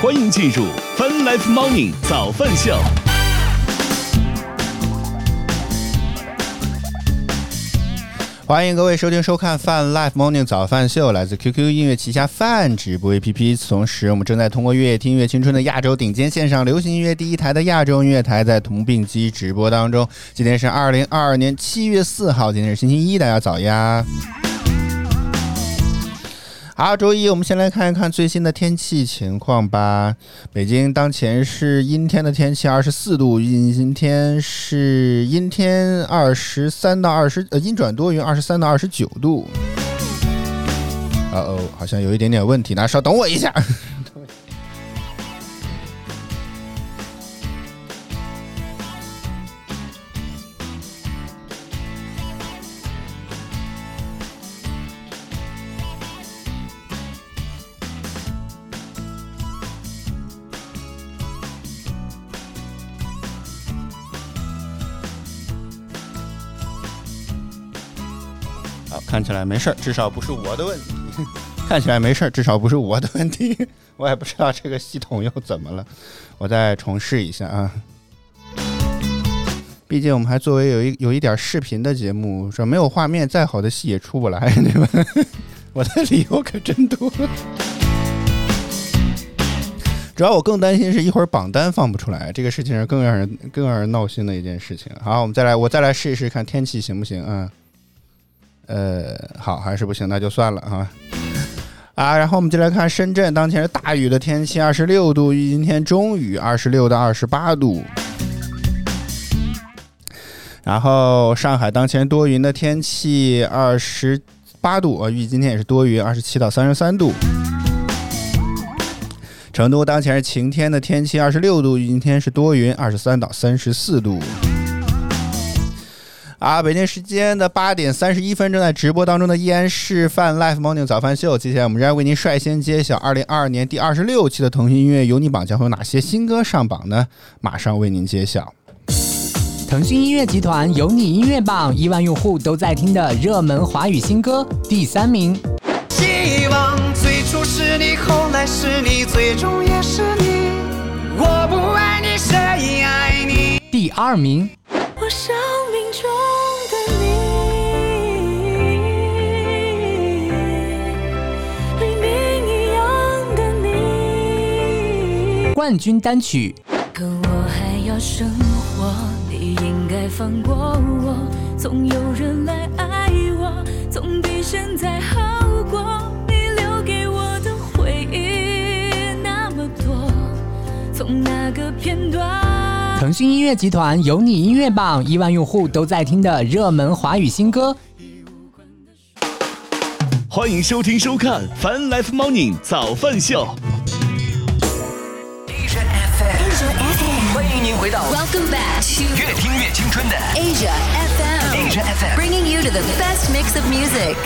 欢迎进入 Fun Life Morning 早饭秀。欢迎各位收听收看饭 Life Morning 早饭秀，来自 QQ 音乐旗下饭直播 APP。同时，我们正在通过乐听乐青春的亚洲顶尖线上流行音乐第一台的亚洲音乐台，在同并机直播当中。今天是二零二二年七月四号，今天是星期一，大家早呀！好，周一我们先来看一看最新的天气情况吧。北京当前是阴天的天气，二十四度。阴天是阴天，二十三到二十，呃，阴转多云，二十三到二十九度。啊哦，好像有一点点问题，那稍等我一下。看起来没事儿，至少不是我的问题。看起来没事儿，至少不是我的问题。我也不知道这个系统又怎么了，我再重试一下啊。毕竟我们还作为有一有一点视频的节目，说没有画面，再好的戏也出不来，对吧？我的理由可真多。主要我更担心是一会儿榜单放不出来，这个事情是更让人更让人闹心的一件事情。好，我们再来，我再来试一试看天气行不行啊？呃，好，还是不行，那就算了啊啊！然后我们就来看深圳，当前是大雨的天气，二十六度，预今天中雨，二十六到二十八度。然后上海当前多云的天气，二十八度啊，预计今天也是多云，二十七到三十三度。成都当前是晴天的天气，二十六度，预今天是多云，二十三到三十四度。啊，北京时间的八点三十一分，正在直播当中的依然是饭 Live Morning 早饭秀。接下来我们仍然为您率先揭晓二零二二年第二十六期的腾讯音乐有你榜将会有哪些新歌上榜呢？马上为您揭晓。腾讯音乐集团有你音乐榜，亿万用户都在听的热门华语新歌第三名。希望最初是你，后来是你，最终也是你。我不爱你，谁爱你？第二名。我生命中的你，黎明一样的你。冠军单曲。可我还要生活，你应该放过我。总有人来爱我，总比现在好过。你留给我的回忆那么多，从那个片段。腾讯音乐集团有你音乐榜，亿万用户都在听的热门华语新歌。欢迎收听收看《Fun Life Morning 早饭秀》。Asia FM，欢迎您回到 Welcome back to 越听越青春的 Asia FM, Asia FM。bringing you to the best mix of music.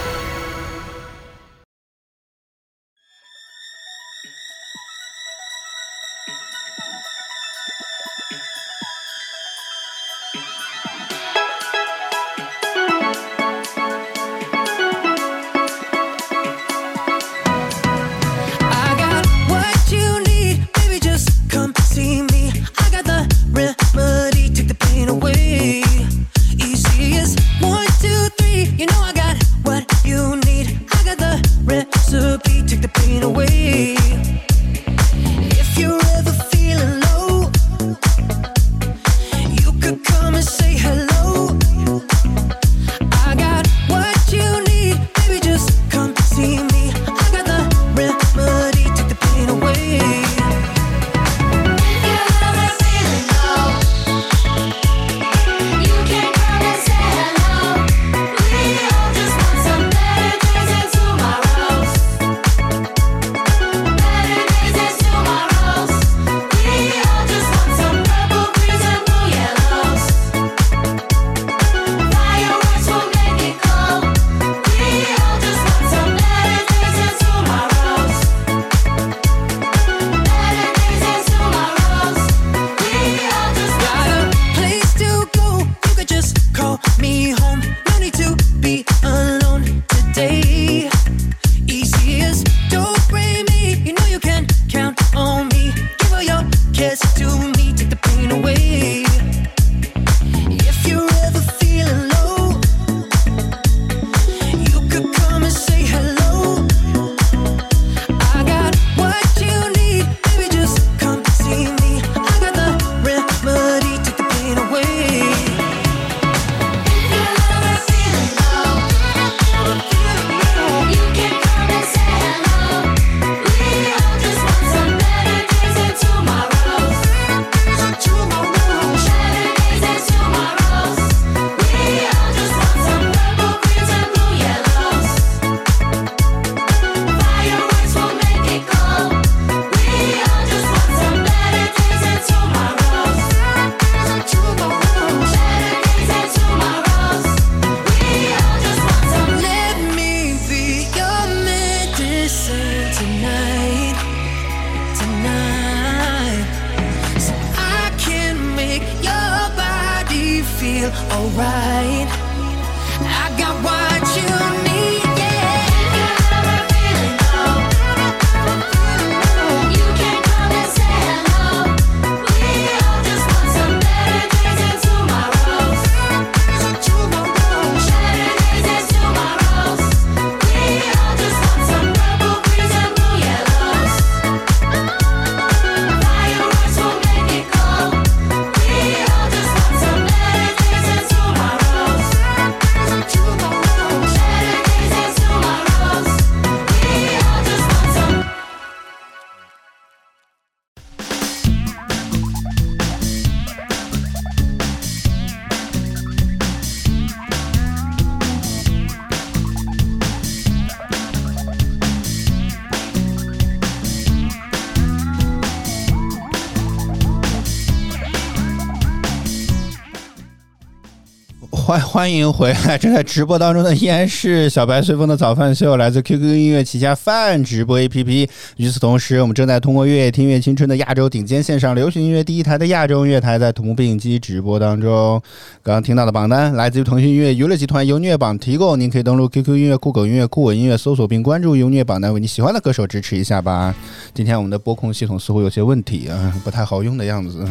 欢迎回来！正在直播当中的依然是小白随风的早饭秀，来自 QQ 音乐旗下饭直播 APP。与此同时，我们正在通过乐听乐青春的亚洲顶尖线上流行音乐第一台的亚洲音乐台，在同步并机直播当中。刚刚听到的榜单来自于腾讯音乐娱乐集团优虐榜提供，您可以登录 QQ 音乐、酷狗音乐、酷我音乐搜索并关注优虐榜单，为你喜欢的歌手支持一下吧。今天我们的播控系统似乎有些问题啊，不太好用的样子。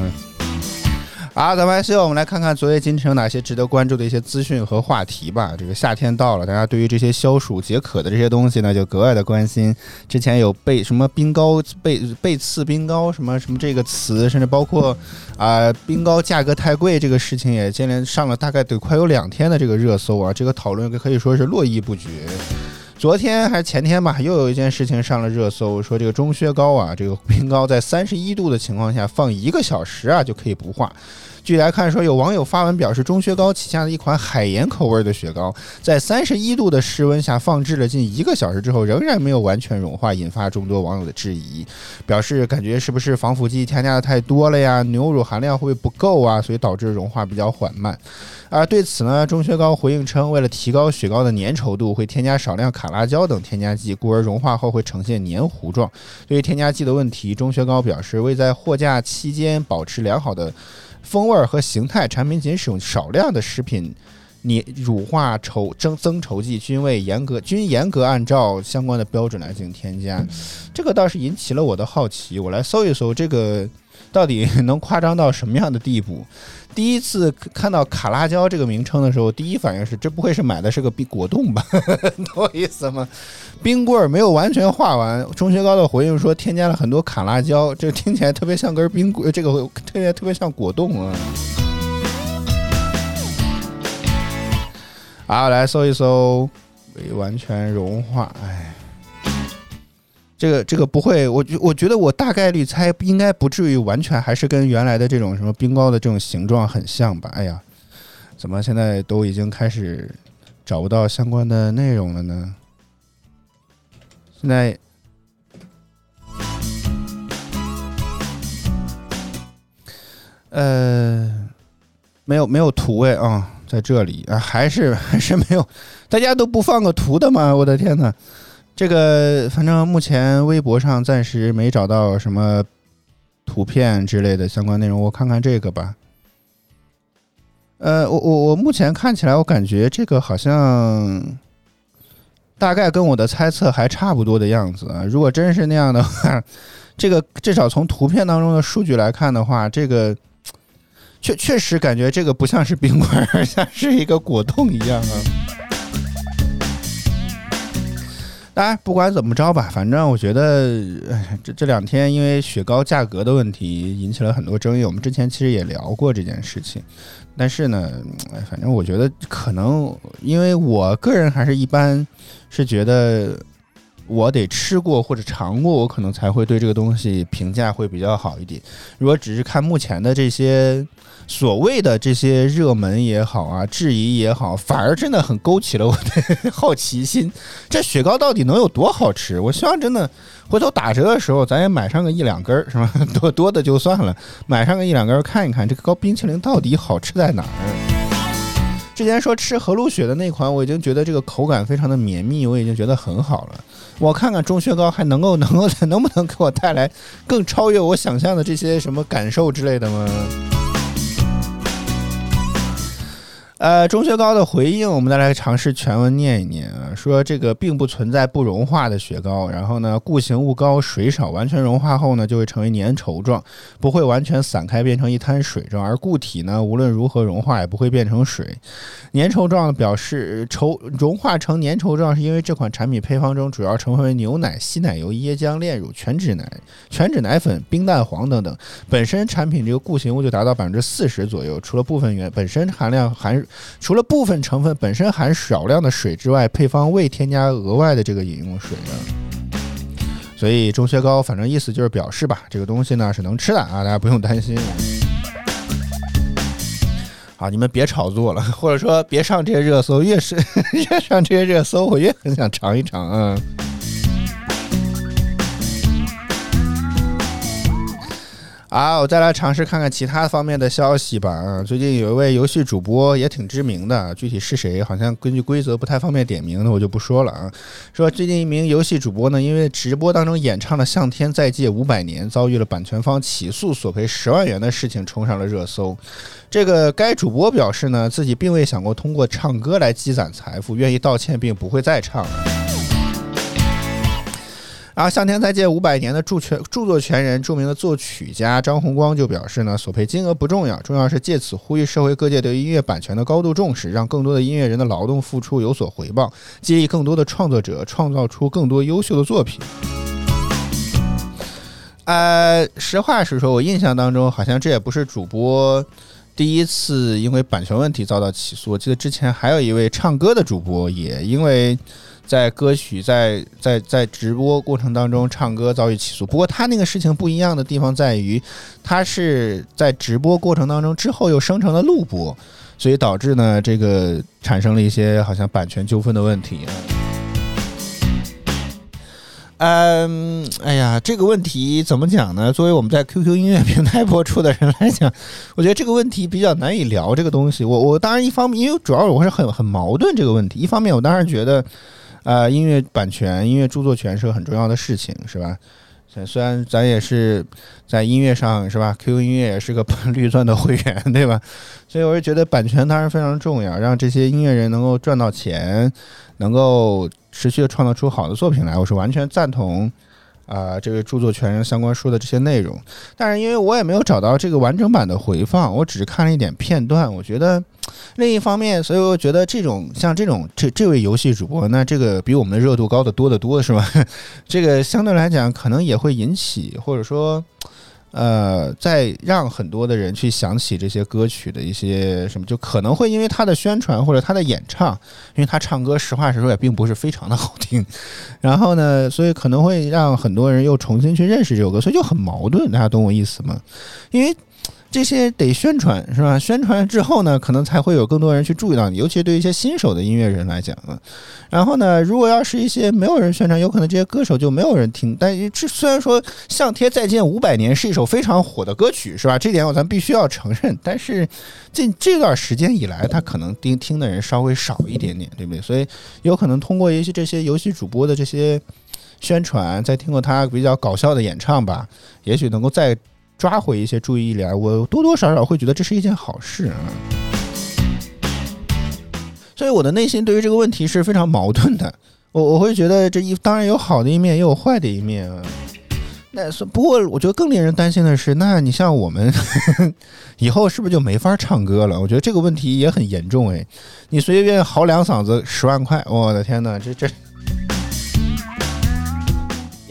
嗯好，咱们还是我们来看看昨夜今晨有哪些值得关注的一些资讯和话题吧。这个夏天到了，大家对于这些消暑解渴的这些东西呢，就格外的关心。之前有被什么冰糕被被刺冰糕什么什么这个词，甚至包括啊、冰糕价格太贵这个事情，也接连上了大概得快有两天的这个热搜啊。这个讨论可以说是络绎不绝。昨天还是前天吧，又有一件事情上了热搜，说这个钟薛高啊，这个冰糕在三十一度的情况下放一个小时啊就可以不化。据来看，说有网友发文表示，中薛高旗下的一款海盐口味的雪糕，在三十一度的室温下放置了近一个小时之后，仍然没有完全融化，引发众多网友的质疑，表示感觉是不是防腐剂添加的太多了呀？牛乳含量会不会不够啊？所以导致融化比较缓慢。而对此呢，中薛高回应称，为了提高雪糕的粘稠度，会添加少量卡拉胶等添加剂，故而融化后会呈现黏糊状。对于添加剂的问题，中薛高表示，为在货架期间保持良好的风味儿和形态，产品仅使用少量的食品。你乳化稠增增稠剂均未严格均严格按照相关的标准来进行添加，这个倒是引起了我的好奇。我来搜一搜这个到底能夸张到什么样的地步。第一次看到卡拉胶这个名称的时候，第一反应是这不会是买的是个冰果冻吧？懂我意思吗？冰棍儿没有完全化完，钟薛高的回应说添加了很多卡拉胶，这听起来特别像根冰棍，这个听起来特别像果冻啊。好，来搜一搜，未完全融化，哎。这个这个不会，我觉我觉得我大概率猜应该不至于完全还是跟原来的这种什么冰糕的这种形状很像吧？哎呀，怎么现在都已经开始找不到相关的内容了呢？现在呃没有没有图哎啊，在这里啊还是还是没有，大家都不放个图的吗？我的天呐！这个反正目前微博上暂时没找到什么图片之类的相关内容，我看看这个吧。呃，我我我目前看起来，我感觉这个好像大概跟我的猜测还差不多的样子啊。如果真是那样的话，这个至少从图片当中的数据来看的话，这个确确实感觉这个不像是冰块儿，像是一个果冻一样啊。当然，不管怎么着吧，反正我觉得，这这两天因为雪糕价格的问题引起了很多争议。我们之前其实也聊过这件事情，但是呢，反正我觉得可能，因为我个人还是一般是觉得我得吃过或者尝过，我可能才会对这个东西评价会比较好一点。如果只是看目前的这些所谓的这些热门也好啊，质疑也好，反而真的很勾起了我的好奇心。这雪糕到底能有多好吃？我希望真的回头打折的时候，咱也买上个一两根儿，是吧？多多的就算了，买上个一两根儿看一看，这个糕冰淇淋到底好吃在哪儿？之前说吃和路雪的那款，我已经觉得这个口感非常的绵密，我已经觉得很好了。我看看中雪糕还能够 能够能不能给我带来更超越我想象的这些什么感受之类的吗？呃，钟薛高的回应，我们再来尝试全文念一念啊。说这个并不存在不融化的雪糕，然后呢，固形物高，水少，完全融化后呢，就会成为粘稠状，不会完全散开变成一滩水状。而固体呢，无论如何融化也不会变成水。粘稠状表示稠融化成粘稠状，是因为这款产品配方中主要成分为牛奶、稀奶油、椰浆、炼乳、全脂奶、全脂奶粉、冰蛋黄等等。本身产品这个固形物就达到百分之四十左右，除了部分原本身含量含除了部分成分本身含少量的水之外，配方未添加额外的这个饮用水呢。所以钟薛高反正意思就是表示吧，这个东西呢是能吃的啊，大家不用担心。好，你们别炒作了，或者说别上这些热搜，越是 越上这些热搜，我越很想尝一尝啊。啊，我再来尝试看看其他方面的消息吧。啊，最近有一位游戏主播也挺知名的，具体是谁，好像根据规则不太方便点名，那我就不说了啊。说最近一名游戏主播呢，因为直播当中演唱了《向天再借五百年》，遭遇了版权方起诉索赔十万元的事情，冲上了热搜。这个该主播表示呢，自己并未想过通过唱歌来积攒财富，愿意道歉，并不会再唱了。然后向天再借五百年的著权著作权人、著名的作曲家张红光就表示呢，索赔金额不重要，重要是借此呼吁社会各界对音乐版权的高度重视，让更多的音乐人的劳动付出有所回报，激励更多的创作者创造出更多优秀的作品。呃，实话实说，我印象当中好像这也不是主播第一次因为版权问题遭到起诉，我记得之前还有一位唱歌的主播也因为。在歌曲在在在直播过程当中唱歌遭遇起诉，不过他那个事情不一样的地方在于，他是在直播过程当中之后又生成了录播，所以导致呢这个产生了一些好像版权纠纷的问题。嗯，哎呀，这个问题怎么讲呢？作为我们在 QQ 音乐平台播出的人来讲，我觉得这个问题比较难以聊。这个东西，我我当然一方面，因为主要我是很很矛盾这个问题。一方面，我当然觉得，呃，音乐版权、音乐著作权是个很重要的事情，是吧？虽然咱也是在音乐上，是吧？QQ 音乐也是个 绿钻的会员，对吧？所以我是觉得版权当然非常重要，让这些音乐人能够赚到钱，能够持续的创造出好的作品来，我是完全赞同。啊、这个著作权人相关说的这些内容，但是因为我也没有找到这个完整版的回放，我只是看了一点片段，我觉得另一方面，所以我觉得这种像这种这这位游戏主播，那这个比我们热度高得多得多，是吧？这个相对来讲，可能也会引起或者说。呃，在让很多的人去想起这些歌曲的一些什么，就可能会因为他的宣传或者他的演唱，因为他唱歌实话实说也并不是非常的好听，然后呢，所以可能会让很多人又重新去认识这首歌，所以就很矛盾，大家懂我意思吗？因为这些得宣传是吧？宣传之后呢，可能才会有更多人去注意到你，尤其对一些新手的音乐人来讲啊。然后呢，如果要是一些没有人宣传，有可能这些歌手就没有人听。但是这虽然说《向天再见五百年》是一首非常火的歌曲，是吧？这点我咱必须要承认。但是这这段时间以来，他可能听听的人稍微少一点点，对不对？所以有可能通过一些这些游戏主播的这些宣传，再听过他比较搞笑的演唱吧，也许能够再抓回一些注意力来。我多多少少会觉得这是一件好事啊。所以我的内心对于这个问题是非常矛盾的。我我会觉得这一当然有好的一面，也有坏的一面啊。那不过，我觉得更令人担心的是，那你像我们 以后是不是就没法唱歌了？我觉得这个问题也很严重哎。你随随便便嚎两嗓子十万块，我的天哪，这这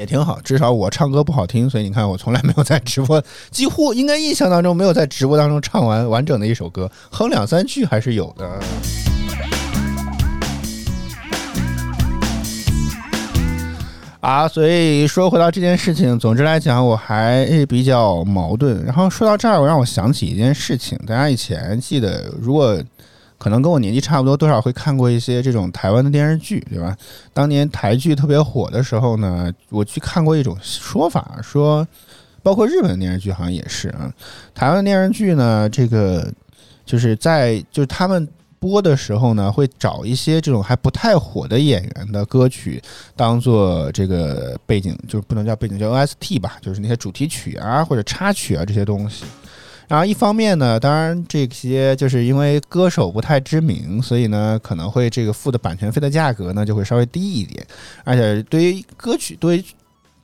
也挺好。至少我唱歌不好听，所以你看我从来没有在直播，几乎应该印象当中没有在直播当中唱完完整的一首歌，哼两三句还是有的。啊，所以说回到这件事情，总之来讲，我还比较矛盾。然后说到这儿，我让我想起一件事情，大家以前记得，如果可能跟我年纪差不多，多少会看过一些这种台湾的电视剧，对吧？当年台剧特别火的时候呢，我去看过一种说法，说包括日本的电视剧好像也是啊，台湾电视剧呢，这个就是在就是他们。播的时候呢，会找一些这种还不太火的演员的歌曲当做这个背景，就是不能叫背景，叫 OST 吧，就是那些主题曲啊或者插曲啊这些东西。然后一方面呢，当然这些就是因为歌手不太知名，所以呢可能会这个付的版权费的价格呢就会稍微低一点，而且对于歌曲对于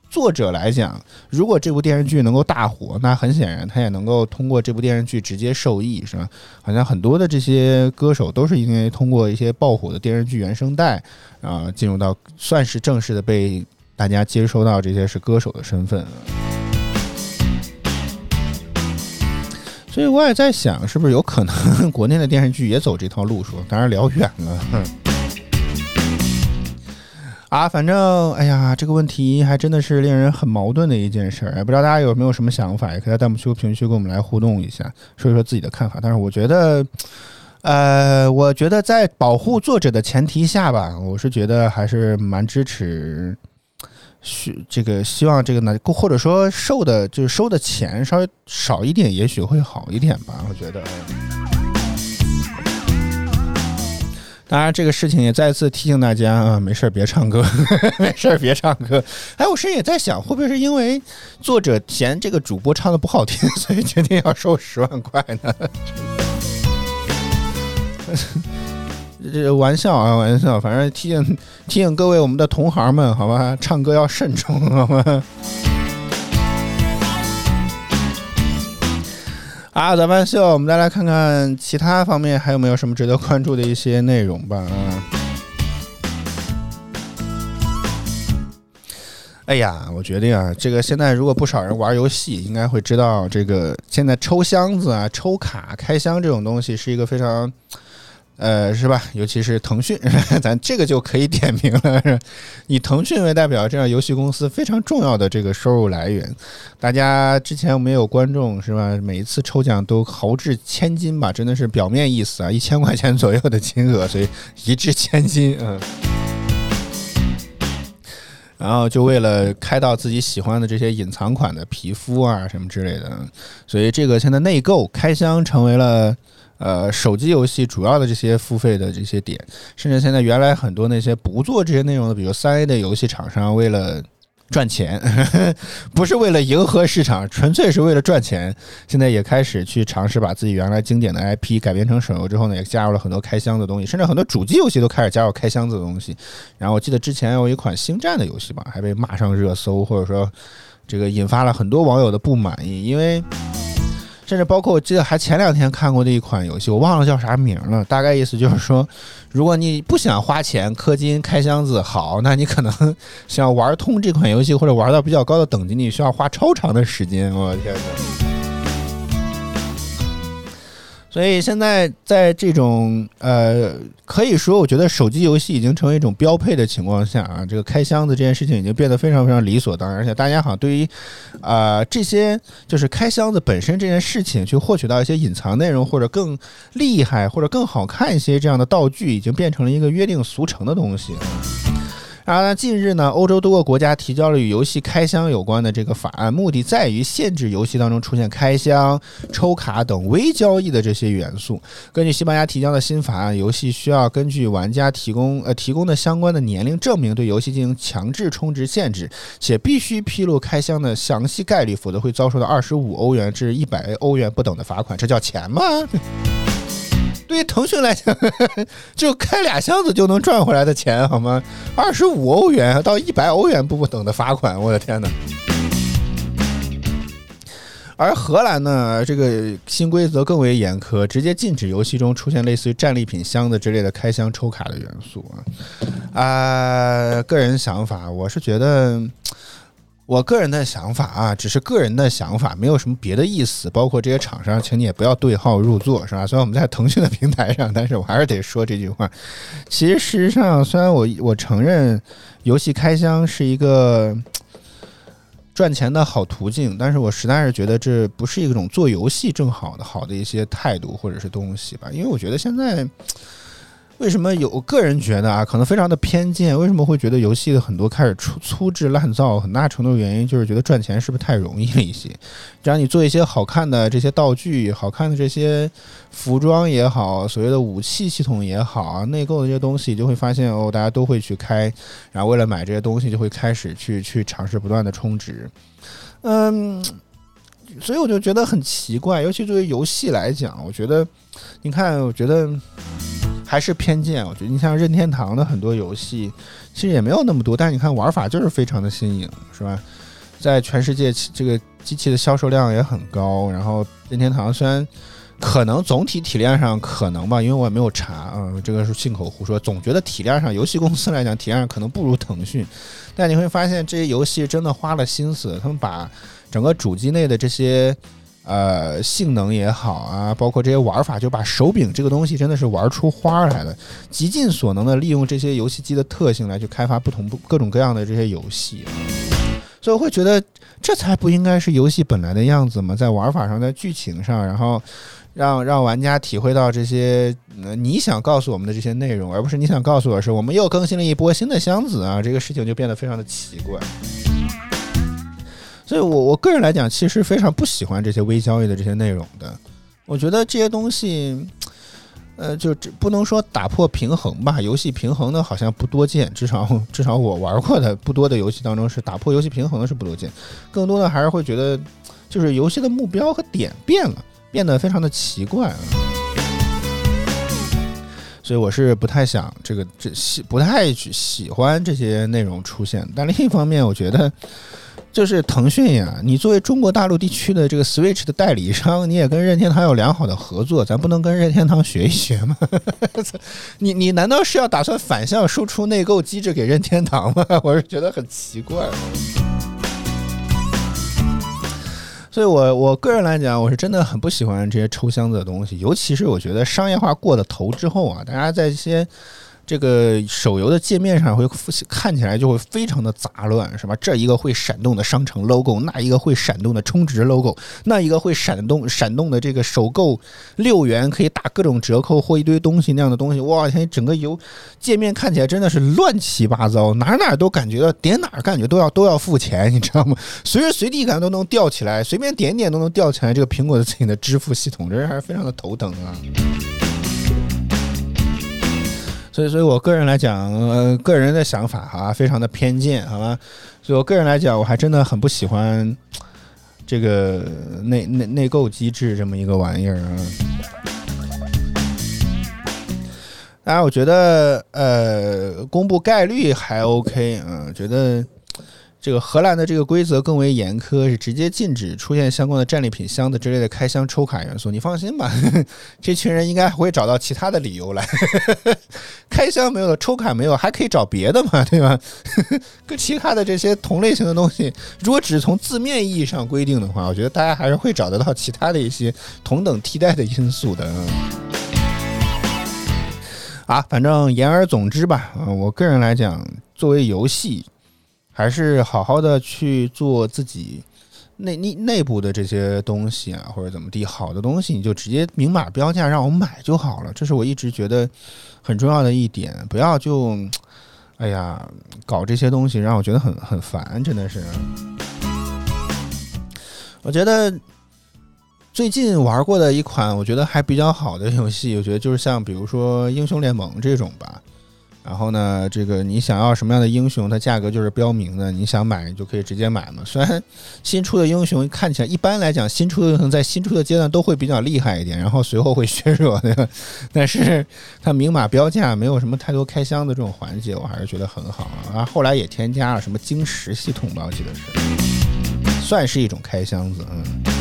作者来讲，如果这部电视剧能够大火，那很显然他也能够通过这部电视剧直接受益，是吧？好像很多的这些歌手都是因为通过一些爆火的电视剧原声带啊、进入到算是正式的被大家接收到这些是歌手的身份。所以我也在想，是不是有可能国内的电视剧也走这套路数？当然聊远了。哼啊，反正哎呀，这个问题还真的是令人很矛盾的一件事儿。也不知道大家有没有什么想法，也可以在弹幕区、评论区跟我们来互动一下，说一说自己的看法。但是我觉得，呃，我觉得在保护作者的前提下吧，我是觉得还是蛮支持。需这个希望这个呢，或者说收的就是收的钱稍微少一点，也许会好一点吧。我觉得。当然，这个事情也再次提醒大家啊，没事儿别唱歌，没事儿别唱歌。哎，我甚至也在想，会不会是因为作者嫌这个主播唱的不好听，所以决定要收十万块呢？这玩笑啊，玩笑，反正提醒 提醒各位我们的同行们，好吧，唱歌要慎重，好吗？啊，咱们秀，我们再来看看其他方面还有没有什么值得关注的一些内容吧。啊，哎呀，我决定啊，这个现在如果不少人玩游戏，应该会知道，这个现在抽箱子啊、抽卡、开箱这种东西是一个非常。呃，是吧？尤其是腾讯，咱这个就可以点名了。以腾讯为代表，这样游戏公司非常重要的这个收入来源。大家之前我们有观众是吧？每一次抽奖都豪掷千金吧，真的是表面意思啊，一千块钱左右的金额，所以一掷千金，嗯。然后就为了开到自己喜欢的这些隐藏款的皮肤啊什么之类的，所以这个现在内购开箱成为了。呃，手机游戏主要的这些付费的这些点，甚至现在原来很多那些不做这些内容的，比如三 A 的游戏厂商，为了赚钱，不是为了迎合市场，纯粹是为了赚钱，现在也开始去尝试把自己原来经典的 IP 改编成手游之后呢，也加入了很多开箱的东西，甚至很多主机游戏都开始加入开箱子的东西。然后我记得之前有一款星战的游戏吧，还被骂上热搜，或者说这个引发了很多网友的不满意，因为。甚至包括我记得还前两天看过的一款游戏，我忘了叫啥名了。大概意思就是说，如果你不想花钱氪金开箱子，好，那你可能 想玩通这款游戏或者玩到比较高的等级，你需要花超长的时间。我的天哪！所以现在在这种呃，可以说我觉得手机游戏已经成为一种标配的情况下啊，这个开箱子这件事情已经变得非常非常理所当然，而且大家好像对于啊、这些就是开箱子本身这件事情，去获取到一些隐藏内容或者更厉害或者更好看一些这样的道具，已经变成了一个约定俗成的东西。然后呢，近日呢，欧洲多个国家提交了与游戏开箱有关的这个法案，目的在于限制游戏当中出现开箱、抽卡等微交易的这些元素。根据西班牙提交的新法案，游戏需要根据玩家提供呃提供的相关的年龄证明，对游戏进行强制充值限制，且必须披露开箱的详细概率，否则会遭受到二十五欧元至一百欧元不等的罚款。这叫钱吗？对于腾讯来讲，就开俩箱子就能赚回来的钱，好吗？二十五欧元到一百欧元不等的罚款，我的天哪！而荷兰呢，这个新规则更为严苛，直接禁止游戏中出现类似于战利品箱子之类的开箱抽卡的元素啊。啊、个人想法，我是觉得。我个人的想法啊，只是个人的想法，没有什么别的意思。包括这些厂商，请你也不要对号入座，是吧？虽然我们在腾讯的平台上，但是我还是得说这句话。其实事实上，虽然我我承认游戏开箱是一个赚钱的好途径，但是我实在是觉得这不是一种做游戏正好的好的一些态度或者是东西吧。因为我觉得现在。为什么有？个人觉得啊，可能非常的偏见。为什么会觉得游戏的很多开始粗粗制滥造？很大程度原因就是觉得赚钱是不是太容易了一些？只要你做一些好看的这些道具、好看的这些服装也好，所谓的武器系统也好啊，内购的这些东西，就会发现哦，大家都会去开，然后为了买这些东西，就会开始去去尝试不断的充值。嗯。所以我就觉得很奇怪，尤其作为游戏来讲，我觉得，你看，我觉得还是偏见。我觉得你像任天堂的很多游戏，其实也没有那么多，但是你看玩法就是非常的新颖，是吧？在全世界这个机器的销售量也很高，然后任天堂虽然。可能总体体量上可能吧，因为我也没有查啊、这个是信口胡说。总觉得体量上，游戏公司来讲，体量上可能不如腾讯，但你会发现这些游戏真的花了心思，他们把整个主机内的这些呃性能也好啊，包括这些玩法，就把手柄这个东西真的是玩出花来了，极尽所能的利用这些游戏机的特性来去开发不同不各种各样的这些游戏。所以我会觉得，这才不应该是游戏本来的样子嘛，在玩法上，在剧情上，然后让让玩家体会到这些、你想告诉我们的这些内容，而不是你想告诉我是我们又更新了一波新的箱子啊，这个事情就变得非常的奇怪。所以我我个人来讲，其实非常不喜欢这些微交易的这些内容的。我觉得这些东西，呃，就这不能说打破平衡吧，游戏平衡的好像不多见，至少至少我玩过的不多的游戏当中是打破游戏平衡的是不多见，更多的还是会觉得，就是游戏的目标和点变了，变得非常的奇怪啊。所以我是不太想这个这喜不太去喜欢这些内容出现，但另一方面，我觉得就是腾讯呀，你作为中国大陆地区的这个 Switch 的代理商，你也跟任天堂有良好的合作，咱不能跟任天堂学一学吗？你你难道是要打算反向输出内购机制给任天堂吗？我是觉得很奇怪。所以我我个人来讲，我是真的很不喜欢这些抽箱子的东西，尤其是我觉得商业化过了头之后啊，大家在一些这个手游的界面上会看起来就会非常的杂乱，是吧？这一个会闪动的商城 logo，那一个会闪动的充值 logo，那一个会闪动闪动的这个首购六元可以打各种折扣或一堆东西那样的东西，哇天，整个游界面看起来真的是乱七八糟，哪哪都感觉到点哪感觉都要都要付钱，你知道吗？随时随地感觉都能吊起来，随便点点都能吊起来。这个苹果的自己的支付系统，这还是非常的头疼啊。所以，所以我个人来讲，呃，个人的想法哈，非常的偏见，好吗？所以我个人来讲，我还真的很不喜欢这个内内内购机制这么一个玩意儿啊。当然，我觉得呃，公布概率还 OK，嗯，觉得这个荷兰的这个规则更为严苛，是直接禁止出现相关的战利品箱子之类的开箱抽卡元素。你放心吧，这群人应该会找到其他的理由来。开箱没有了，抽卡没有，还可以找别的嘛，对吧？跟其他的这些同类型的东西，如果只是从字面意义上规定的话，我觉得大家还是会找得到其他的一些同等替代的因素的。啊，反正言而总之吧，我个人来讲，作为游戏，还是好好的去做自己内内内部的这些东西啊，或者怎么地，好的东西你就直接明码标价让我买就好了，这是我一直觉得很重要的一点，不要就，哎呀，搞这些东西让我觉得很很烦，真的是。我觉得最近玩过的一款我觉得还比较好的游戏，我觉得就是像比如说英雄联盟这种吧。然后呢，这个你想要什么样的英雄，它价格就是标明的，你想买你就可以直接买嘛。虽然新出的英雄看起来一般来讲，新出的英雄在新出的阶段都会比较厉害一点，然后随后会削弱，对吧？但是它明码标价，没有什么太多开箱的这种环节，我还是觉得很好啊。啊，后来也添加了什么晶石系统吧，我记得是，算是一种开箱子，嗯。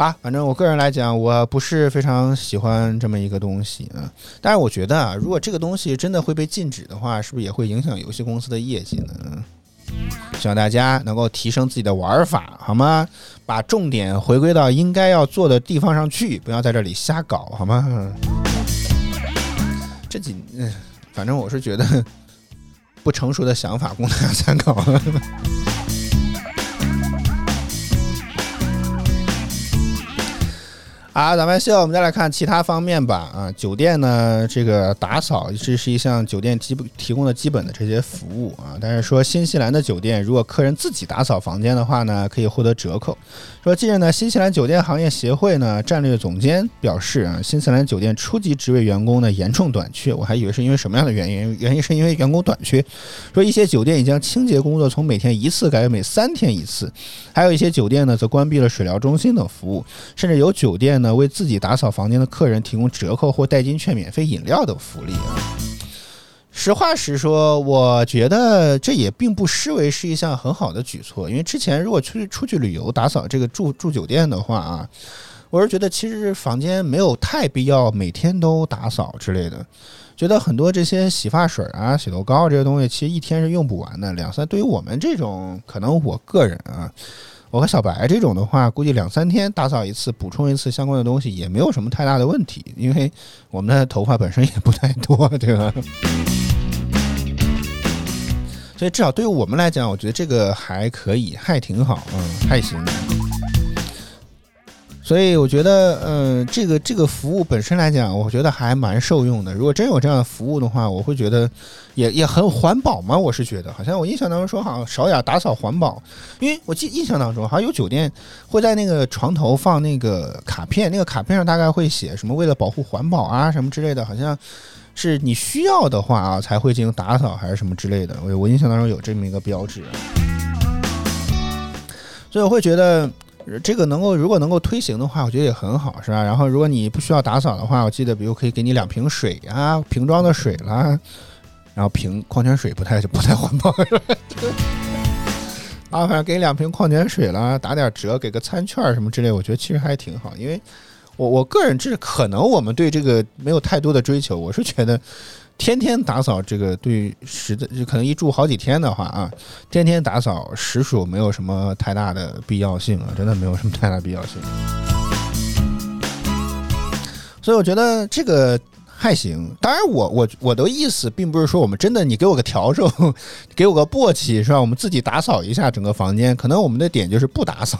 啊，反正我个人来讲，我不是非常喜欢这么一个东西啊。但是我觉得啊，如果这个东西真的会被禁止的话，是不是也会影响游戏公司的业绩呢？希望大家能够提升自己的玩法，好吗？把重点回归到应该要做的地方上去，不要在这里瞎搞，好吗？这几，嗯，反正我是觉得 不成熟的想法供大家参考。好，咱们现在我们再来看其他方面吧。啊，酒店呢，这个打扫这是一项酒店基本提供的基本的这些服务啊。但是说新西兰的酒店，如果客人自己打扫房间的话呢，可以获得折扣。说，近日呢，新西兰酒店行业协会呢战略总监表示啊，新西兰酒店初级职位员工呢严重短缺。我还以为是因为什么样的原因，原因是因为员工短缺。说一些酒店已将清洁工作从每天一次改为每三天一次，还有一些酒店呢则关闭了水疗中心等服务，甚至有酒店呢为自己打扫房间的客人提供折扣或代金券、免费饮料等福利啊。实话实说，我觉得这也并不失为是一项很好的举措。因为之前如果出去出去旅游打扫这个住住酒店的话啊，我是觉得其实房间没有太必要每天都打扫之类的。觉得很多这些洗发水啊、洗头膏这些东西，其实一天是用不完的。两三对于我们这种，可能我个人啊，我和小白这种的话，估计两三天打扫一次，补充一次相关的东西也没有什么太大的问题，因为我们的头发本身也不太多，对吧？所以至少对于我们来讲，我觉得这个还可以，还挺好，嗯，还行。所以我觉得，嗯，这个这个服务本身来讲，我觉得还蛮受用的。如果真有这样的服务的话，我会觉得也也很环保嘛。我是觉得，好像我印象当中说，好像少雅打扫环保，因为我记印象当中，好像有酒店会在那个床头放那个卡片，那个卡片上大概会写什么为了保护环保啊什么之类的，好像是你需要的话啊才会进行打扫还是什么之类的。我我印象当中有这么一个标志，所以我会觉得。这个能够如果能够推行的话，我觉得也很好，是吧？然后如果你不需要打扫的话，我记得比如可以给你两瓶水啊，瓶装的水啦，然后瓶矿泉水不太不太环保，是吧？啊，反正给两瓶矿泉水啦，打点折，给个餐券什么之类，我觉得其实还挺好。因为我我个人这可能我们对这个没有太多的追求，我是觉得。天天打扫这个对实在就可能一住好几天的话啊，天天打扫实属没有什么太大的必要性啊，真的没有什么太大必要性。所以我觉得这个还行。当然，我我我的意思并不是说我们真的你给我个笤帚，给我个簸箕是吧？我们自己打扫一下整个房间，可能我们的点就是不打扫。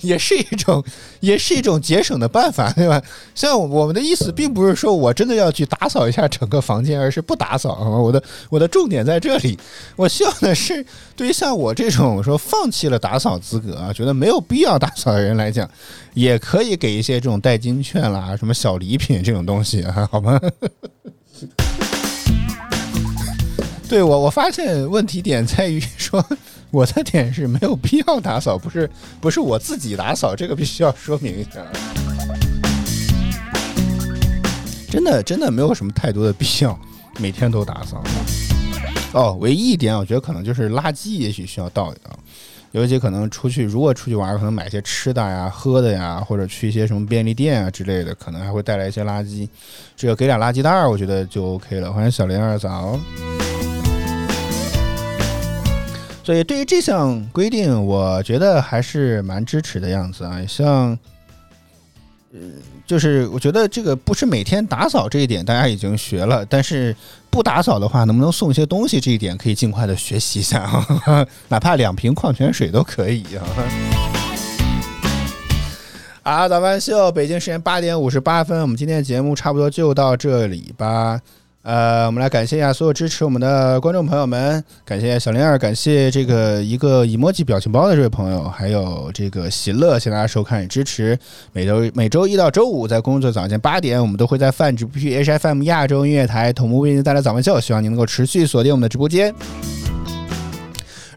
也是一种，也是一种节省的办法，对吧？像我们的意思，并不是说我真的要去打扫一下整个房间，而是不打扫。我的我的重点在这里，我希望的是，对于像我这种说放弃了打扫资格啊，觉得没有必要打扫的人来讲，也可以给一些这种代金券啦、什么小礼品这种东西，好吗？对我，我发现问题点在于说。我的点是没有必要打扫，不是不是我自己打扫，这个必须要说明一下。真的真的没有什么太多的必要，每天都打扫。哦，唯一一点我觉得可能就是垃圾，也许需要倒一倒。尤其可能出去，如果出去玩，可能买一些吃的呀、喝的呀，或者去一些什么便利店啊之类的，可能还会带来一些垃圾。只要给俩垃圾袋，我觉得就 OK 了。欢迎小林二早。所以，对于这项规定，我觉得还是蛮支持的样子啊。像，嗯，就是我觉得这个不是每天打扫这一点，大家已经学了。但是不打扫的话，能不能送一些东西，这一点可以尽快的学习一下啊，哪怕两瓶矿泉水都可以啊。啊，早饭秀，北京时间八点五十八分，我们今天的节目差不多就到这里吧。呃，我们来感谢一下所有支持我们的观众朋友们，感谢小灵儿，感谢这个一个 emoji 表情包的这位朋友，还有这个喜乐，谢谢大家收看与支持。每周 每周一到周五在工作早间八点，我们都会在泛直播 HFM 亚洲音乐台同步为您带来早饭秀，希望您能够持续锁定我们的直播间。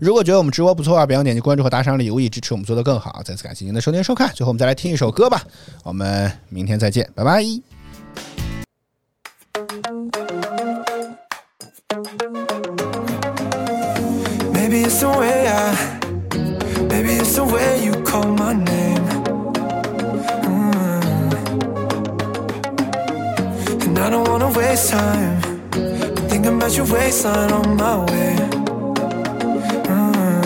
如果觉得我们直播不错啊，别忘点击关注和打赏礼物，以支持我们做得更好。再次感谢您的收听收看，最后我们再来听一首歌吧，我们明天再见，拜拜。Maybe it's the way I, maybe it's the way you call my name. Mm. And I don't wanna waste time, but thinking about your waistline on my way. Mm.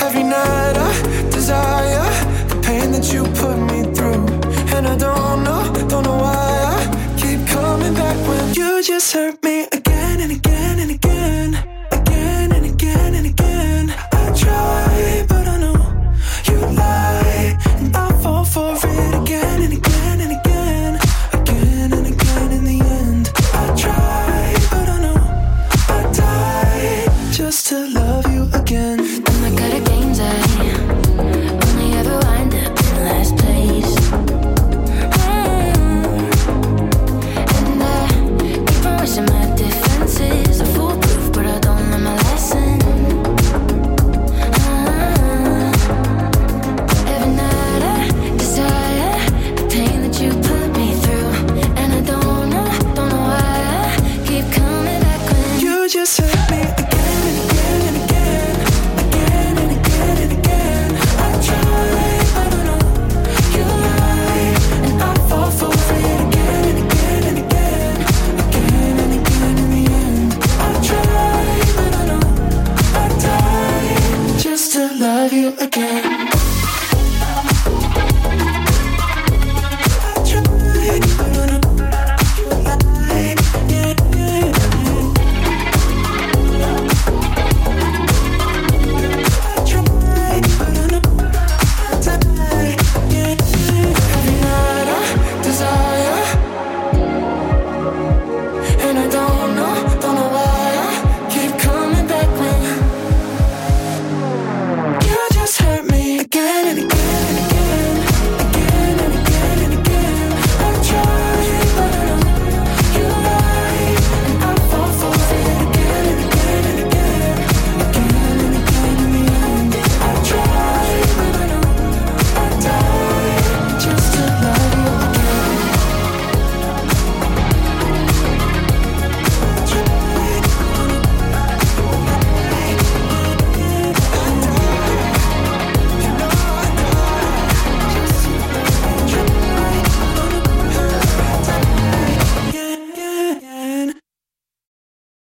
Every night I desire the pain that you put me through, and I don't know, don't know why I keep coming back when you just hurt me again and again and again try,